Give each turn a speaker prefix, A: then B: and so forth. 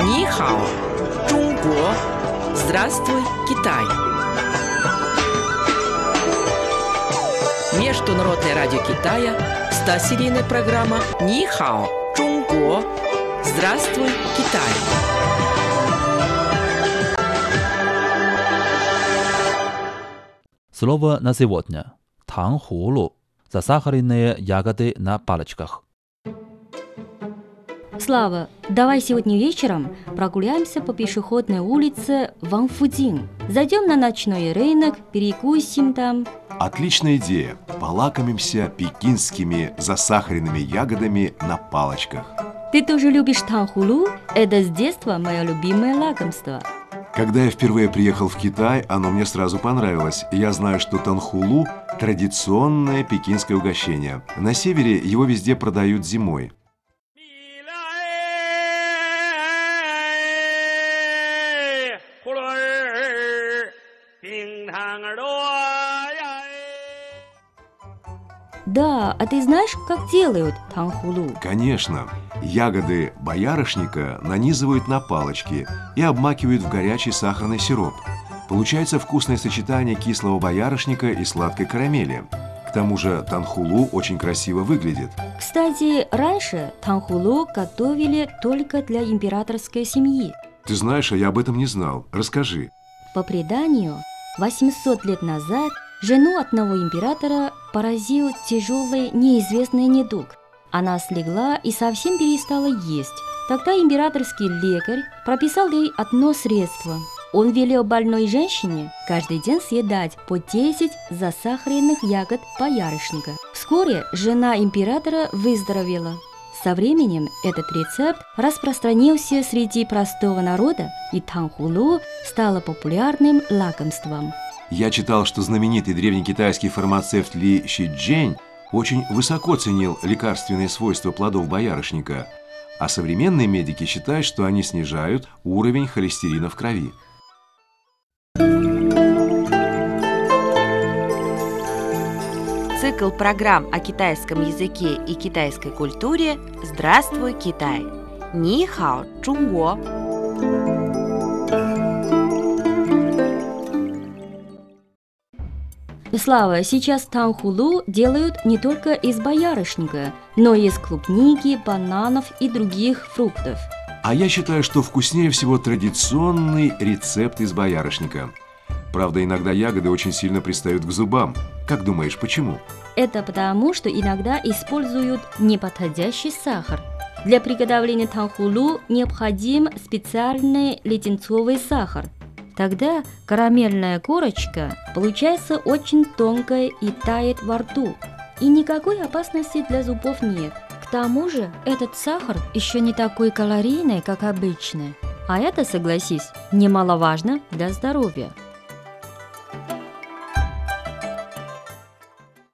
A: Нихао, Чунго, Здравствуй, Китай. Международное радио Китая, 100-серийная программа Нихао, Чунго, Здравствуй, Китай.
B: Слово на сегодня. Танхулу. Засахаренные ягоды на палочках.
C: Слава, давай сегодня вечером прогуляемся по пешеходной улице Ванфудин. Зайдем на ночной рынок, перекусим там.
D: Отличная идея. Полакомимся пекинскими засахаренными ягодами на палочках.
C: Ты тоже любишь танхулу? Это с детства мое любимое лакомство.
D: Когда я впервые приехал в Китай, оно мне сразу понравилось. Я знаю, что танхулу – традиционное пекинское угощение. На севере его везде продают зимой.
E: Динг
C: да, а ты знаешь, как делают танхулу?
D: Конечно. Ягоды боярышника нанизывают на палочки и обмакивают в горячий сахарный сироп. Получается вкусное сочетание кислого боярышника и сладкой карамели. К тому же танхулу очень красиво выглядит.
C: Кстати, раньше танхулу готовили только для императорской семьи.
D: Ты знаешь, а я об этом не знал. Расскажи.
C: По преданию, 800 лет назад жену одного императора поразил тяжелый неизвестный недуг. Она слегла и совсем перестала есть. Тогда императорский лекарь прописал ей одно средство. Он велел больной женщине каждый день съедать по 10 засахаренных ягод боярышника. Вскоре жена императора выздоровела. Со временем этот рецепт распространился среди простого народа, и танхулу стало популярным лакомством.
D: Я читал, что знаменитый древнекитайский фармацевт Ли Щиджень очень высоко ценил лекарственные свойства плодов боярышника, а современные медики считают, что они снижают уровень холестерина в крови.
F: Цикл программ о китайском языке и китайской культуре «Здравствуй, Китай!» Ни хао, Чунго!
C: Слава, сейчас танхулу делают не только из боярышника, но и из клубники, бананов и других фруктов.
D: А я считаю, что вкуснее всего традиционный рецепт из боярышника. Правда, иногда ягоды очень сильно пристают к зубам. Как думаешь, почему?
C: Это потому, что иногда используют неподходящий сахар. Для приготовления танхулу необходим специальный леденцовый сахар. Тогда карамельная корочка получается очень тонкая и тает во рту. И никакой опасности для зубов нет. К тому же этот сахар еще не такой калорийный, как обычный. А это, согласись, немаловажно для здоровья.